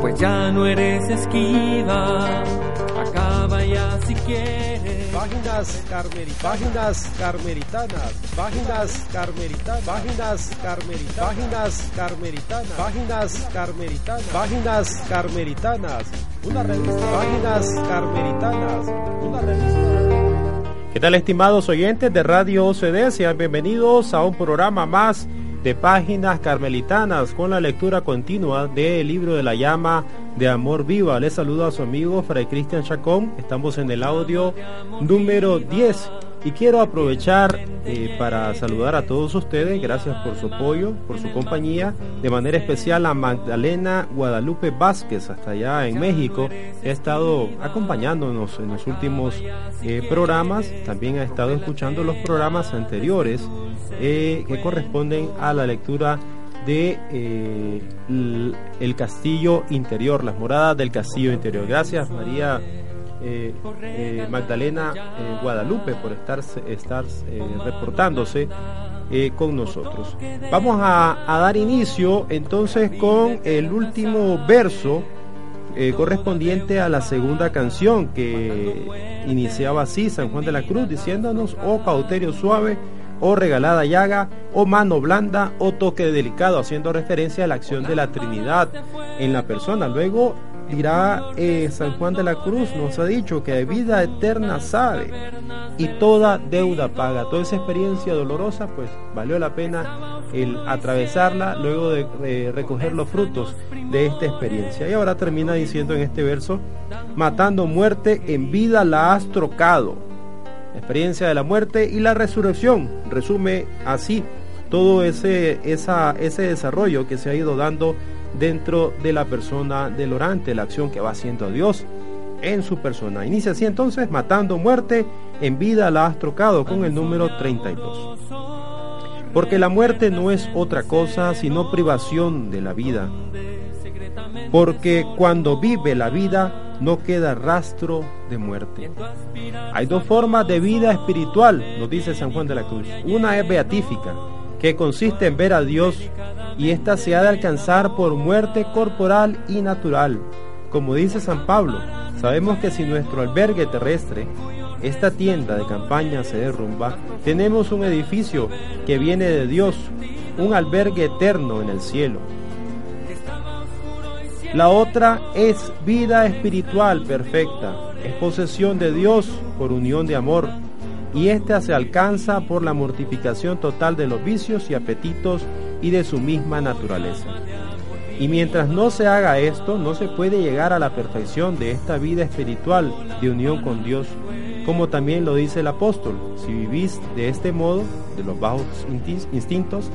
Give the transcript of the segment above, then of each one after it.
pues ya no eres esquiva. Acaba ya si quieres. Páginas carmelitanas, páginas carmelitanas, páginas carmelitanas, páginas carmelitanas, páginas carmelitanas, páginas carmelitanas, páginas carmelitanas, una revista, páginas carmelitanas, una revista. ¿Qué tal estimados oyentes de Radio OCD? Sean bienvenidos a un programa más de páginas carmelitanas con la lectura continua del libro de la llama de amor viva. Les saludo a su amigo Fray Cristian Chacón. Estamos en el audio número 10 y quiero aprovechar eh, para saludar a todos ustedes, gracias por su apoyo, por su compañía, de manera especial a Magdalena Guadalupe Vázquez, hasta allá en México, ha estado acompañándonos en los últimos eh, programas, también ha estado escuchando los programas anteriores eh, que corresponden a la lectura de el castillo interior, las moradas del castillo interior. Gracias María eh, eh, Magdalena eh, Guadalupe por estar, estar reportándose con nosotros. Vamos a, dar inicio entonces con el último verso correspondiente a la segunda canción que iniciaba así San Juan de la Cruz diciéndonos, oh cauterio suave, oh regalada llaga, oh mano blanda, oh toque delicado, haciendo referencia a la acción de la Trinidad en la persona. Luego dirá eh, San Juan de la Cruz, nos ha dicho que de vida eterna sabe y toda deuda paga. Toda esa experiencia dolorosa, pues valió la pena el atravesarla luego de, recoger los frutos de esta experiencia. Y ahora termina diciendo en este verso, matando muerte en vida la has trocado. experiencia de la muerte y la resurrección. Resume así todo ese, ese desarrollo que se ha ido dando dentro de la persona del orante, la acción que va haciendo Dios en su persona. Inicia así entonces, matando muerte, en vida la has trocado con el número 32. Porque la muerte no es otra cosa sino privación de la vida. Porque cuando vive la vida no queda rastro de muerte. Hay dos formas de vida espiritual, nos dice San Juan de la Cruz. Una es beatífica, que consiste en ver a Dios y ésta se ha de alcanzar por muerte corporal y natural. Como dice San Pablo, sabemos que si nuestro albergue terrestre, esta tienda de campaña se derrumba, tenemos un edificio que viene de Dios, un albergue eterno en el cielo. La otra es vida espiritual perfecta, es posesión de Dios por unión de amor y ésta se alcanza por la mortificación total de los vicios y apetitos y de su misma naturaleza. Y mientras no se haga esto, no se puede llegar a la perfección de esta vida espiritual de unión con Dios, como también lo dice el apóstol, si vivís de este modo, de los bajos instintos,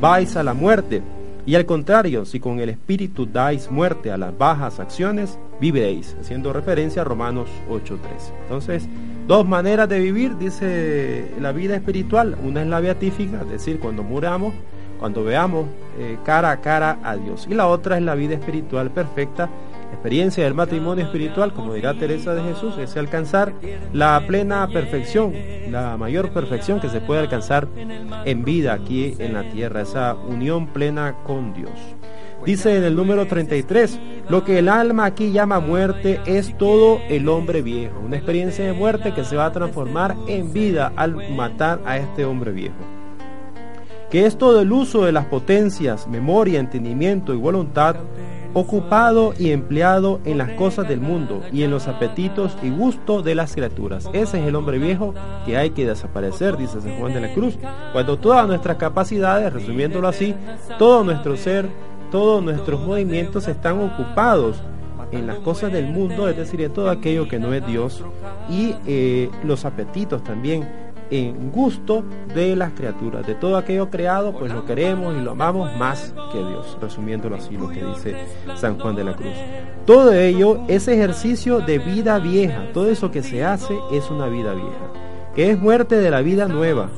vais a la muerte, y al contrario, si con el espíritu dais muerte a las bajas acciones, viviréis, haciendo referencia a Romanos 8.13. Entonces, Dos maneras de vivir, dice la vida espiritual. Una es la beatífica, es decir, cuando muramos, cuando veamos eh, cara a cara a Dios. Y la otra es la vida espiritual perfecta, experiencia del matrimonio espiritual, como dirá Teresa de Jesús, es alcanzar la plena perfección, la mayor perfección que se puede alcanzar en vida aquí en la tierra, esa unión plena con Dios. Dice en el número 33, lo que el alma aquí llama muerte es todo el hombre viejo, una experiencia de muerte que se va a transformar en vida al matar a este hombre viejo. Que es todo el uso de las potencias, memoria, entendimiento y voluntad ocupado y empleado en las cosas del mundo y en los apetitos y gustos de las criaturas. Ese es el hombre viejo que hay que desaparecer, dice San Juan de la Cruz. Cuando todas nuestras capacidades, resumiéndolo así, todo nuestro ser, todos nuestros movimientos están ocupados en las cosas del mundo, es decir, en todo aquello que no es Dios, y eh, los apetitos también en gusto de las criaturas, de todo aquello creado, pues lo queremos y lo amamos más que Dios, resumiéndolo así lo que dice San Juan de la Cruz. Todo ello es ejercicio de vida vieja, todo eso que se hace es una vida vieja, que es muerte de la vida nueva,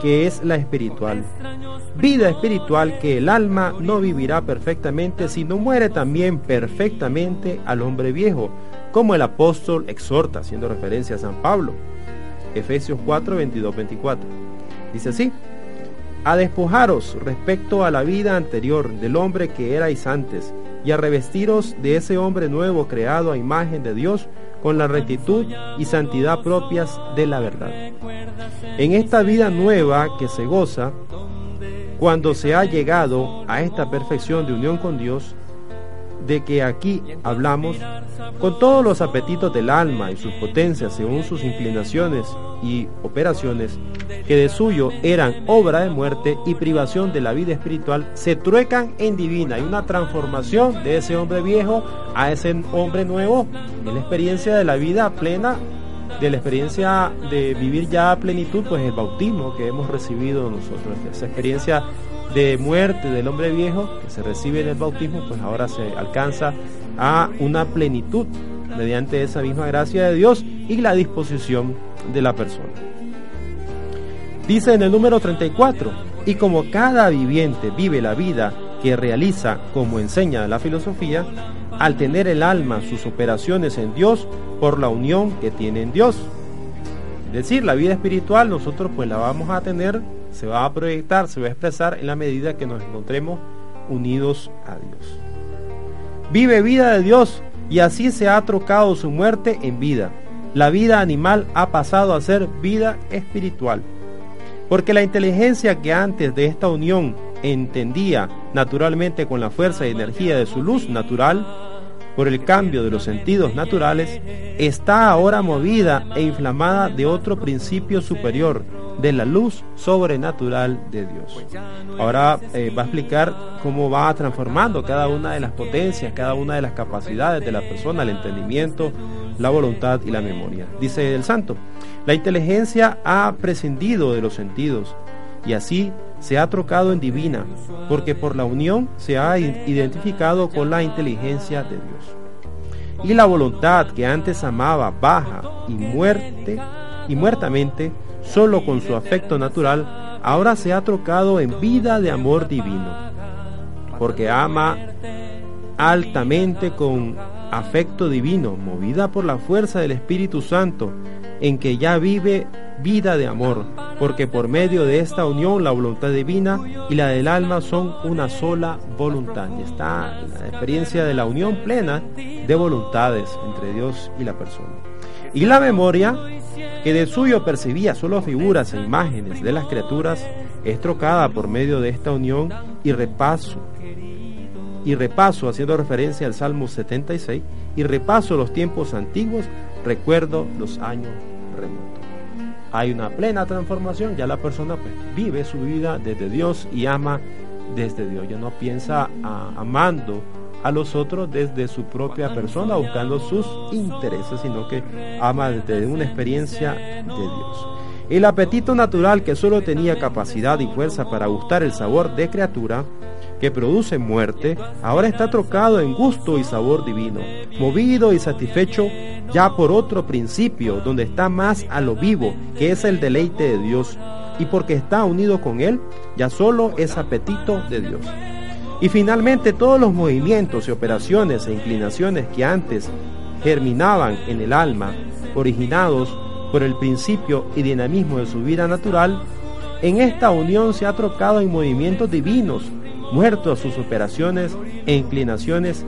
que es la espiritual vida espiritual que el alma no vivirá perfectamente, sino muere también perfectamente al hombre viejo, como el apóstol exhorta, haciendo referencia a San Pablo. Efesios 4, 22, 24. Dice así, a despojaros respecto a la vida anterior del hombre que erais antes, y a revestiros de ese hombre nuevo creado a imagen de Dios con la rectitud y santidad propias de la verdad. En esta vida nueva que se goza, cuando se ha llegado a esta perfección de unión con Dios, de que aquí hablamos, con todos los apetitos del alma y sus potencias según sus inclinaciones y operaciones, que de suyo eran obra de muerte y privación de la vida espiritual, se truecan en divina. Hay una transformación de ese hombre viejo a ese hombre nuevo, en la experiencia de la vida plena, de la experiencia de vivir ya a plenitud, pues el bautismo que hemos recibido nosotros, esa experiencia de muerte del hombre viejo que se recibe en el bautismo, pues ahora se alcanza a una plenitud mediante esa misma gracia de Dios y la disposición de la persona. Dice en el número 34, y como cada viviente vive la vida que realiza como enseña la filosofía, al tener el alma sus operaciones en Dios por la unión que tiene en Dios. Es decir, la vida espiritual nosotros pues la vamos a tener se va a proyectar, se va a expresar en la medida que nos encontremos unidos a Dios. Vive vida de Dios y así se ha trocado su muerte en vida. La vida animal ha pasado a ser vida espiritual. Porque la inteligencia que antes de esta unión entendía naturalmente con la fuerza y energía de su luz natural, por el cambio de los sentidos naturales, está ahora movida e inflamada de otro principio superior, de la luz sobrenatural de Dios. Ahora eh, va a explicar cómo va transformando cada una de las potencias, cada una de las capacidades de la persona, el entendimiento, la voluntad y la memoria. Dice el santo, la inteligencia ha prescindido de los sentidos y así se ha trocado en divina, porque por la unión se ha identificado con la inteligencia de Dios. Y la voluntad que antes amaba baja y muerte y muertamente solo con su afecto natural, ahora se ha trocado en vida de amor divino, porque ama altamente con afecto divino, movida por la fuerza del Espíritu Santo, en que ya vive vida de amor, porque por medio de esta unión la voluntad divina y la del alma son una sola voluntad. Y está la experiencia de la unión plena de voluntades entre Dios y la persona. Y la memoria que de suyo percibía solo figuras e imágenes de las criaturas, es trocada por medio de esta unión y repaso. Y repaso, haciendo referencia al Salmo 76, y repaso los tiempos antiguos, recuerdo los años remotos. Hay una plena transformación, ya la persona pues, vive su vida desde Dios y ama desde Dios. Ya no piensa amando a los otros desde su propia persona, buscando sus intereses, sino que ama desde una experiencia de Dios. El apetito natural que solo tenía capacidad y fuerza para gustar el sabor de criatura, que produce muerte, ahora está trocado en gusto y sabor divino, movido y satisfecho ya por otro principio, donde está más a lo vivo, que es el deleite de Dios, y porque está unido con Él, ya solo es apetito de Dios. Y finalmente todos los movimientos y operaciones e inclinaciones que antes germinaban en el alma, originados por el principio y dinamismo de su vida natural, en esta unión se ha trocado en movimientos divinos, muertos sus operaciones e inclinaciones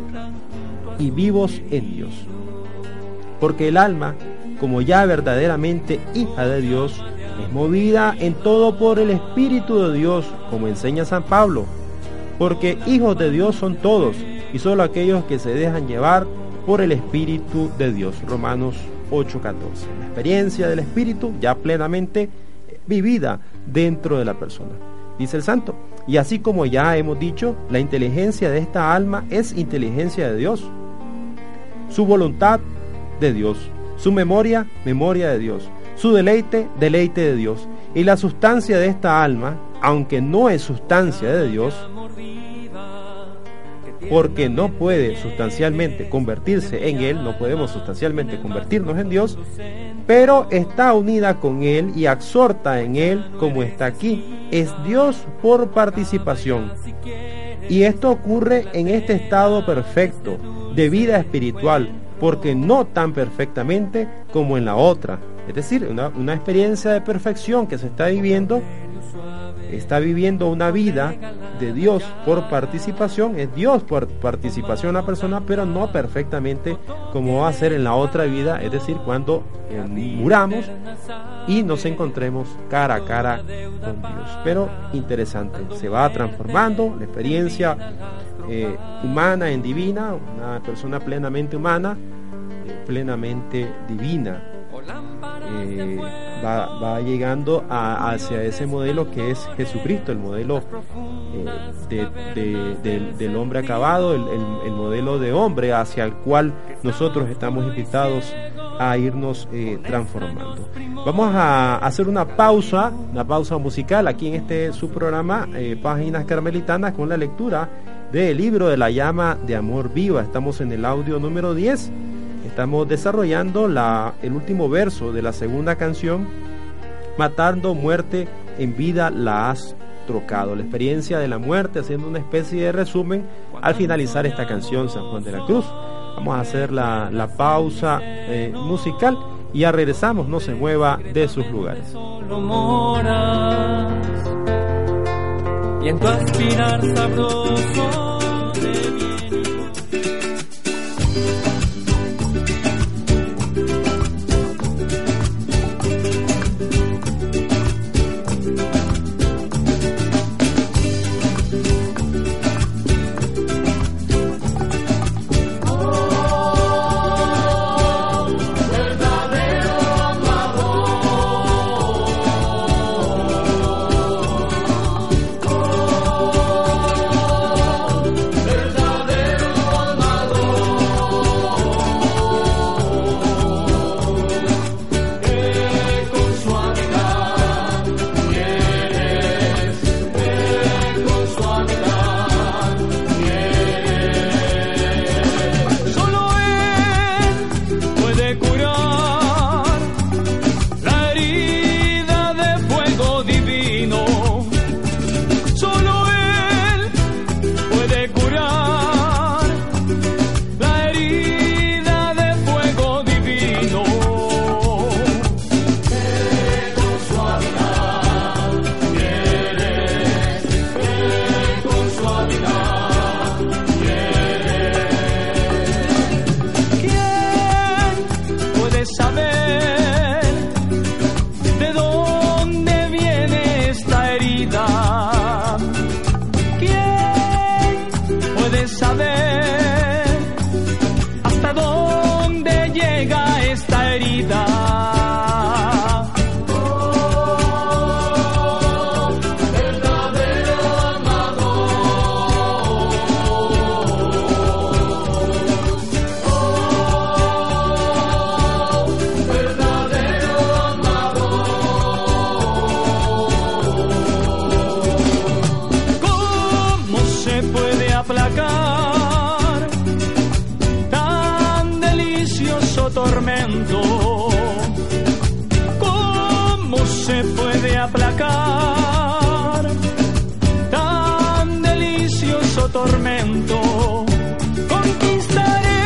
y vivos en Dios. Porque el alma, como ya verdaderamente hija de Dios, es movida en todo por el Espíritu de Dios, como enseña San Pablo porque hijos de Dios son todos, y solo aquellos que se dejan llevar por el Espíritu de Dios. Romanos 8:14. La experiencia del Espíritu ya plenamente vivida dentro de la persona. Dice el santo. Y así como ya hemos dicho, la inteligencia de esta alma es inteligencia de Dios. Su voluntad de Dios. Su memoria, memoria de Dios. Su deleite, deleite de Dios. Y la sustancia de esta alma, aunque no es sustancia de Dios, porque no puede sustancialmente convertirse en Él, no podemos sustancialmente convertirnos en Dios, pero está unida con Él y exhorta en Él como está aquí. Es Dios por participación. Y esto ocurre en este estado perfecto de vida espiritual, porque no tan perfectamente como en la otra. Es decir, una, una experiencia de perfección que se está viviendo está viviendo una vida de Dios por participación, es Dios por participación la persona, pero no perfectamente como va a ser en la otra vida, es decir, cuando muramos y nos encontremos cara a cara con Dios. Pero interesante, se va transformando la experiencia eh, humana en divina, una persona plenamente humana, eh, plenamente divina. Eh, va, llegando hacia ese modelo que es Jesucristo, el modelo del hombre acabado, el, modelo de hombre hacia el cual nosotros estamos invitados a irnos transformando. Vamos a hacer una pausa, una pausa musical aquí en este su programa Páginas Carmelitanas con la lectura del libro de la llama de amor viva. Estamos en el audio número 10. Estamos desarrollando la, el último verso de la segunda canción, Matando muerte en vida la has trocado. La experiencia de la muerte, haciendo una especie de resumen al finalizar esta canción, San Juan de la Cruz. Vamos a hacer la, pausa eh, musical y ya regresamos, no se mueva de sus lugares y aspirar sabroso se puede aplacar. Tan delicioso tormento conquistaré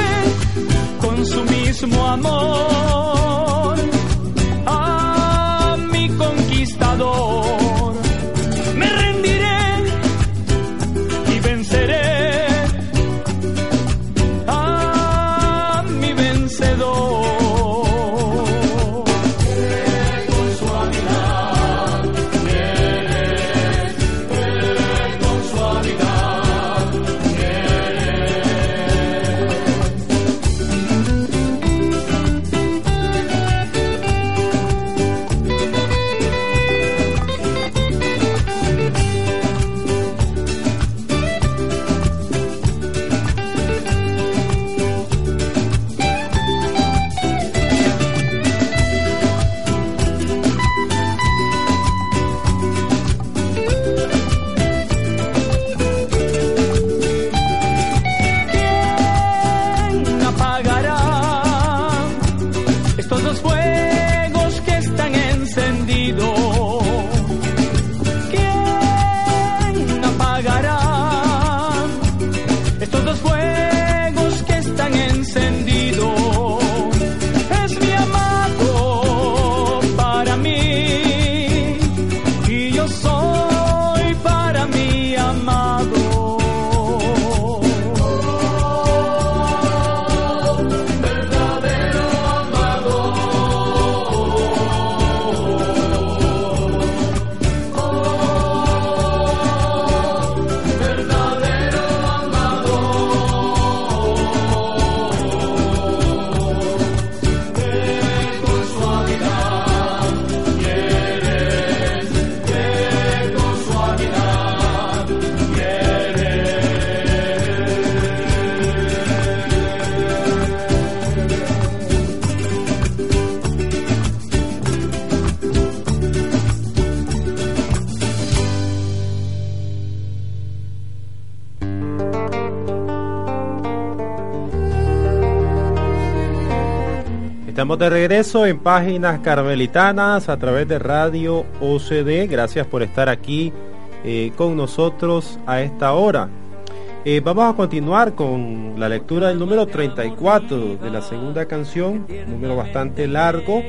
con su mismo amor. Estamos de regreso en páginas carmelitanas a través de Radio OCD. Gracias por estar aquí eh, con nosotros a esta hora. Eh, vamos a continuar con la lectura del número 34 de la segunda canción, número bastante largo.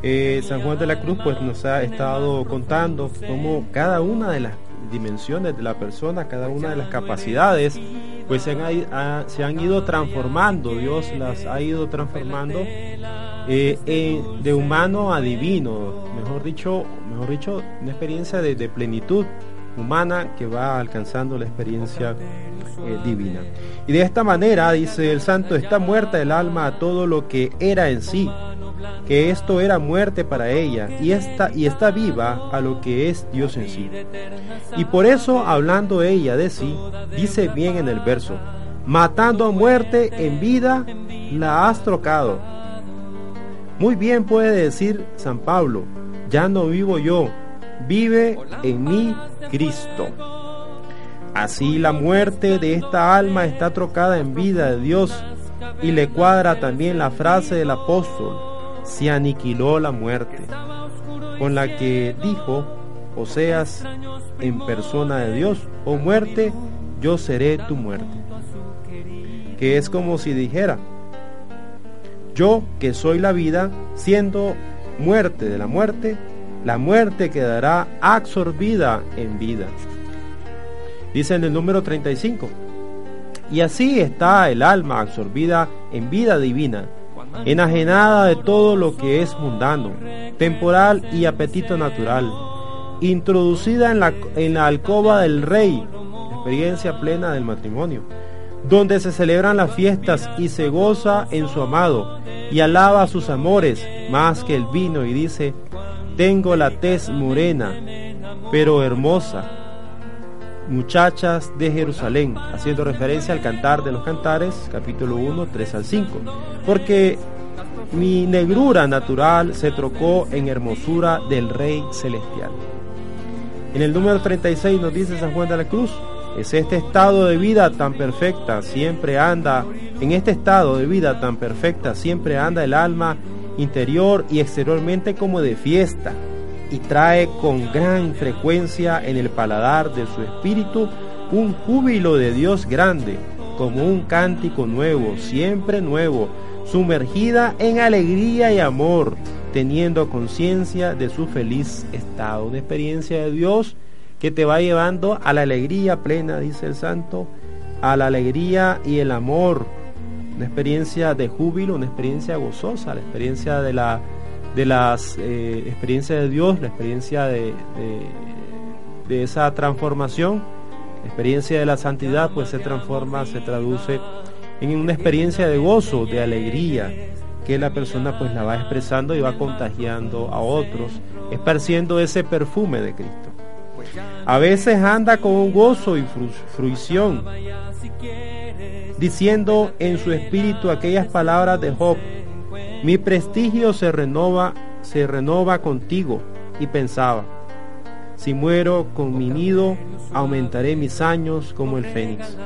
Eh, San Juan de la Cruz pues nos ha estado contando cómo cada una de las dimensiones de la persona, cada una de las capacidades, pues se han, se han ido transformando, Dios las ha ido transformando eh, de humano a divino, mejor dicho, mejor dicho, una experiencia de, plenitud humana que va alcanzando la experiencia eh, divina. Y de esta manera, dice el santo, está muerta el alma a todo lo que era en sí, que esto era muerte para ella y está, y está viva a lo que es Dios en sí. Y por eso, hablando ella de sí, dice bien en el verso, matando a muerte en vida, la has trocado. Muy bien puede decir San Pablo, ya no vivo yo, vive en mí Cristo. Así la muerte de esta alma está trocada en vida de Dios y le cuadra también la frase del apóstol, se aniquiló la muerte, con la que dijo Oseas en persona de Dios, o oh muerte, yo seré tu muerte. Que es como si dijera, yo que soy la vida, siendo muerte de la muerte, la muerte quedará absorbida en vida. Dice en el número 35, y así está el alma absorbida en vida divina enajenada de todo lo que es mundano, temporal y apetito natural, introducida en la, en la alcoba del rey, experiencia plena del matrimonio, donde se celebran las fiestas y se goza en su amado y alaba a sus amores más que el vino y dice, tengo la tez morena, pero hermosa, muchachas de Jerusalén, haciendo referencia al cantar de los cantares, capítulo 1, 3 al 5, porque mi negrura natural se trocó en hermosura del Rey Celestial. En el número 36 nos dice San Juan de la Cruz, es este estado de vida tan perfecta, siempre anda, en este estado de vida tan perfecta, siempre anda el alma interior y exteriormente como de fiesta, y trae con gran frecuencia en el paladar de su espíritu un júbilo de Dios grande, como un cántico nuevo, siempre nuevo, sumergida en alegría y amor, teniendo conciencia de su feliz estado. Una experiencia de Dios que te va llevando a la alegría plena, dice el santo, a la alegría y el amor. Una experiencia de júbilo, una experiencia gozosa, la experiencia de la de las eh, de Dios, la experiencia de, de, esa transformación, la experiencia de la santidad, pues se transforma, se traduce en una experiencia de gozo, de alegría, que la persona pues la va expresando y va contagiando a otros, esparciendo ese perfume de Cristo. A veces anda con gozo y fruición, diciendo en su espíritu aquellas palabras de Job, mi prestigio se renova, se renova contigo. Y pensaba, si muero con mi nido, aumentaré mis años como el fénix.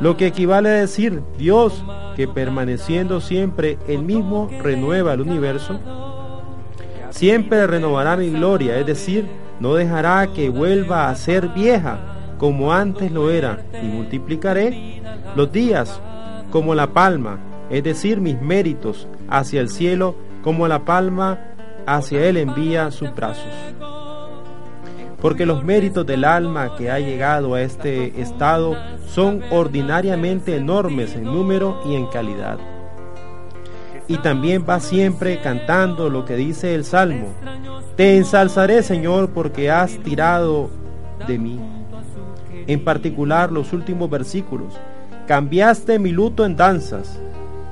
Lo que equivale a decir Dios, que permaneciendo siempre el mismo renueva el universo, siempre renovará mi gloria, es decir, no dejará que vuelva a ser vieja como antes lo era, y multiplicaré los días como la palma es decir, mis méritos hacia el cielo, como la palma hacia él envía sus brazos. Porque los méritos del alma que ha llegado a este estado son ordinariamente enormes en número y en calidad. Y también va siempre cantando lo que dice el Salmo. Te ensalzaré, Señor, porque has tirado de mí. En particular los últimos versículos. Cambiaste mi luto en danzas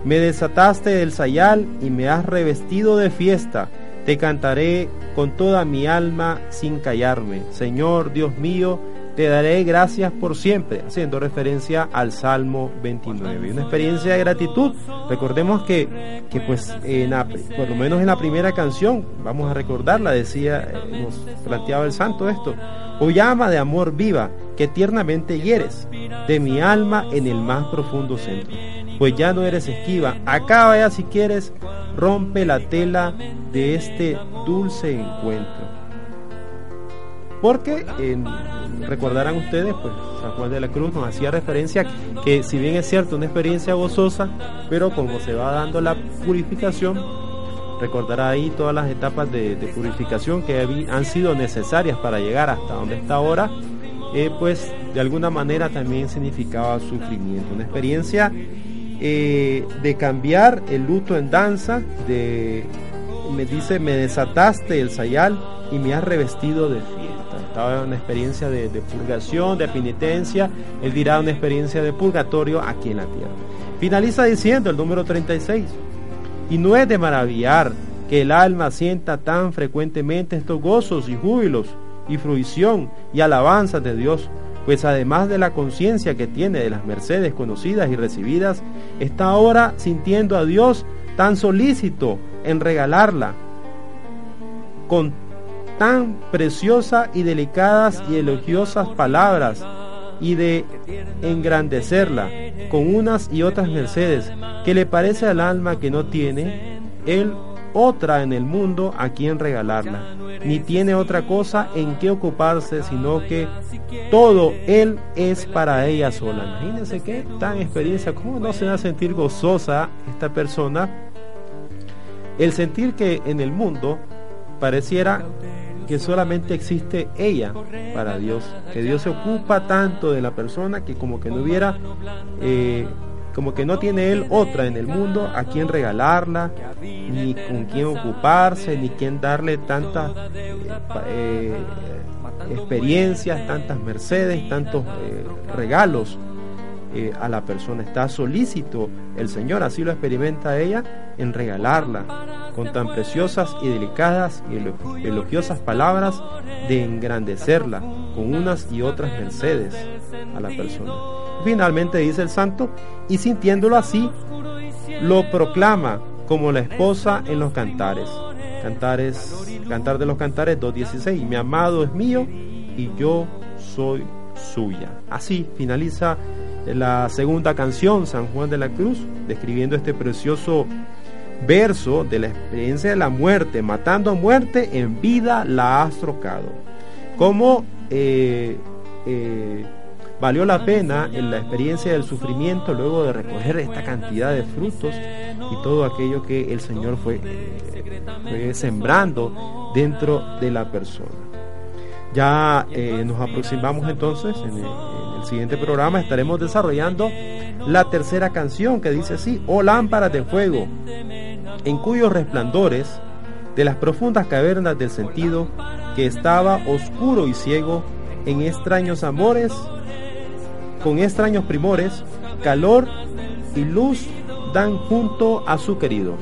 me desataste del sayal y me has revestido de fiesta. Te cantaré con toda mi alma sin callarme. Señor Dios mío, te daré gracias por siempre, haciendo referencia al Salmo 29. Una experiencia de gratitud. Recordemos que, que pues, en por lo menos en la primera canción, vamos a recordarla, decía, nos planteaba el santo esto. O llama de amor viva, que tiernamente hieres, de mi alma en el más profundo centro. pues ya no eres esquiva. Acaba ya si quieres, rompe la tela de este dulce encuentro. Porque recordarán ustedes, pues San Juan de la Cruz nos hacía referencia que si bien es cierto una experiencia gozosa, pero como se va dando la purificación, recordará ahí todas las etapas de, purificación que han sido necesarias para llegar hasta donde está ahora, eh, pues de alguna manera también significaba sufrimiento, una experiencia eh, de cambiar el luto en danza, de me dice me desataste el sayal y me has revestido de fiesta. Estaba en una experiencia de, purgación, de penitencia, él dirá una experiencia de purgatorio aquí en la tierra. Finaliza diciendo el número 36, y no es de maravillar que el alma sienta tan frecuentemente estos gozos y júbilos y fruición y alabanzas de Dios, pues además de la conciencia que tiene de las mercedes conocidas y recibidas, está ahora sintiendo a Dios tan solícito en regalarla con tan preciosas y delicadas y elogiosas palabras y de engrandecerla con unas y otras mercedes que le parece al alma que no tiene él otra en el mundo a quien regalarla, ni tiene otra cosa en que ocuparse, sino que todo él es para ella sola. Imagínense qué tan experiencia, cómo no se va a sentir gozosa esta persona, el sentir que en el mundo pareciera que solamente existe ella para Dios, que Dios se ocupa tanto de la persona que como que no hubiera, eh, como que no tiene él otra en el mundo a quien regalarla, ni con quien ocuparse, ni quien darle tantas eh, experiencias, tantas mercedes, tantos eh, regalos a la persona. Está solícito el Señor, así lo experimenta ella, en regalarla con tan preciosas y delicadas y elogiosas palabras de engrandecerla con unas y otras mercedes a la persona. Finalmente dice el santo, y sintiéndolo así, lo proclama como la esposa en los cantares. Cantares, Cantar de los Cantares 2.16, mi amado es mío y yo soy suya. Así finaliza la segunda canción, San Juan de la Cruz, describiendo este precioso verso de la experiencia de la muerte, matando a muerte, en vida la has trocado. Como eh, eh, valió la pena en la experiencia del sufrimiento luego de recoger esta cantidad de frutos y todo aquello que el Señor fue, sembrando dentro de la persona. Ya eh, nos aproximamos entonces en el, siguiente programa, estaremos desarrollando la tercera canción que dice así, oh lámparas de fuego, en cuyos resplandores de las profundas cavernas del sentido, que estaba oscuro y ciego, en extraños amores, con extraños primores, calor y luz dan junto a su querido.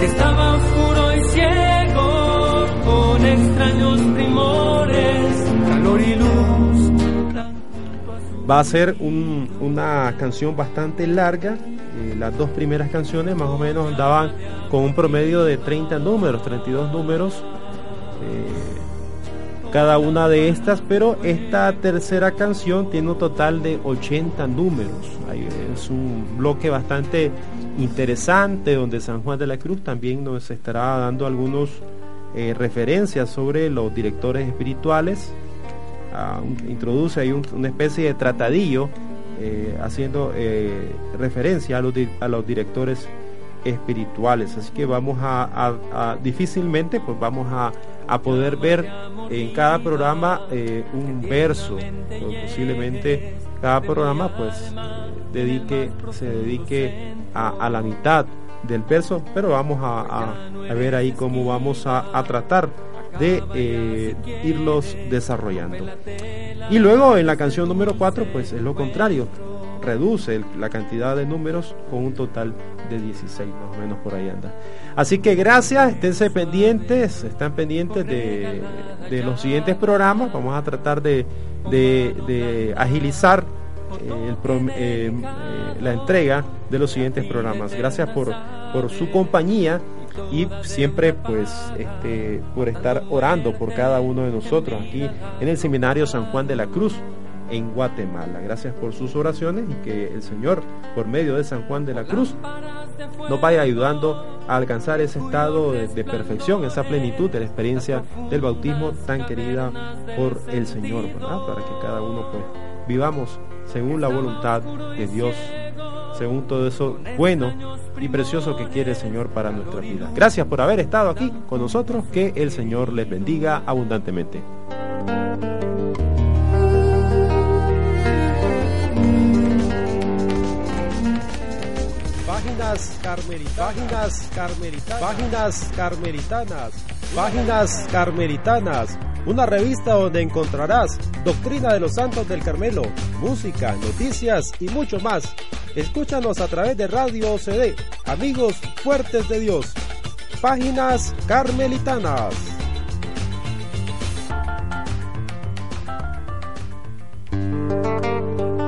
Estaba oscuro y ciego, con extraños primores, calor y luz. Va a ser una canción bastante larga eh, las dos primeras canciones más o menos andaban con un promedio de 30 números, 32 números eh, cada una de estas, pero esta tercera canción tiene un total de 80 números. Es un bloque bastante interesante donde San Juan de la Cruz también nos estará dando algunos eh, referencias sobre los directores espirituales. Introduce ahí una especie de tratadillo eh, haciendo eh, referencia a los, a los directores espirituales. Así que vamos a, difícilmente pues vamos a, poder ver en cada programa eh, un verso. posiblemente cada programa pues dedique, se dedique a, la mitad del verso, pero vamos a, ver ahí cómo vamos a, tratar de irlos desarrollando. Y luego en la canción número 4, pues es lo contrario, reduce la cantidad de números con un total de 16, más o menos por ahí anda. Así que gracias, esténse pendientes, están pendientes de, los siguientes programas, vamos a tratar de, agilizar eh, eh, eh, la entrega de los siguientes programas. Gracias por, por su compañía y siempre pues este, por estar orando por cada uno de nosotros aquí en el Seminario San Juan de la Cruz en Guatemala. Gracias por sus oraciones y que el Señor, por medio de San Juan de la Cruz, nos vaya ayudando a alcanzar ese estado de, perfección, esa plenitud de la experiencia del bautismo tan querida por el Señor, Para que cada uno pues vivamos según la voluntad de Dios, según todo eso bueno y precioso que quiere el Señor para nuestra vida. Gracias por haber estado aquí con nosotros, que el Señor les bendiga abundantemente. Páginas carmelitanas, páginas carmelitanas, páginas carmelitanas, una revista donde encontrarás doctrina de los santos del Carmelo, música, noticias y mucho más. Escúchanos a través de Radio OCD, amigos fuertes de Dios. Páginas carmelitanas.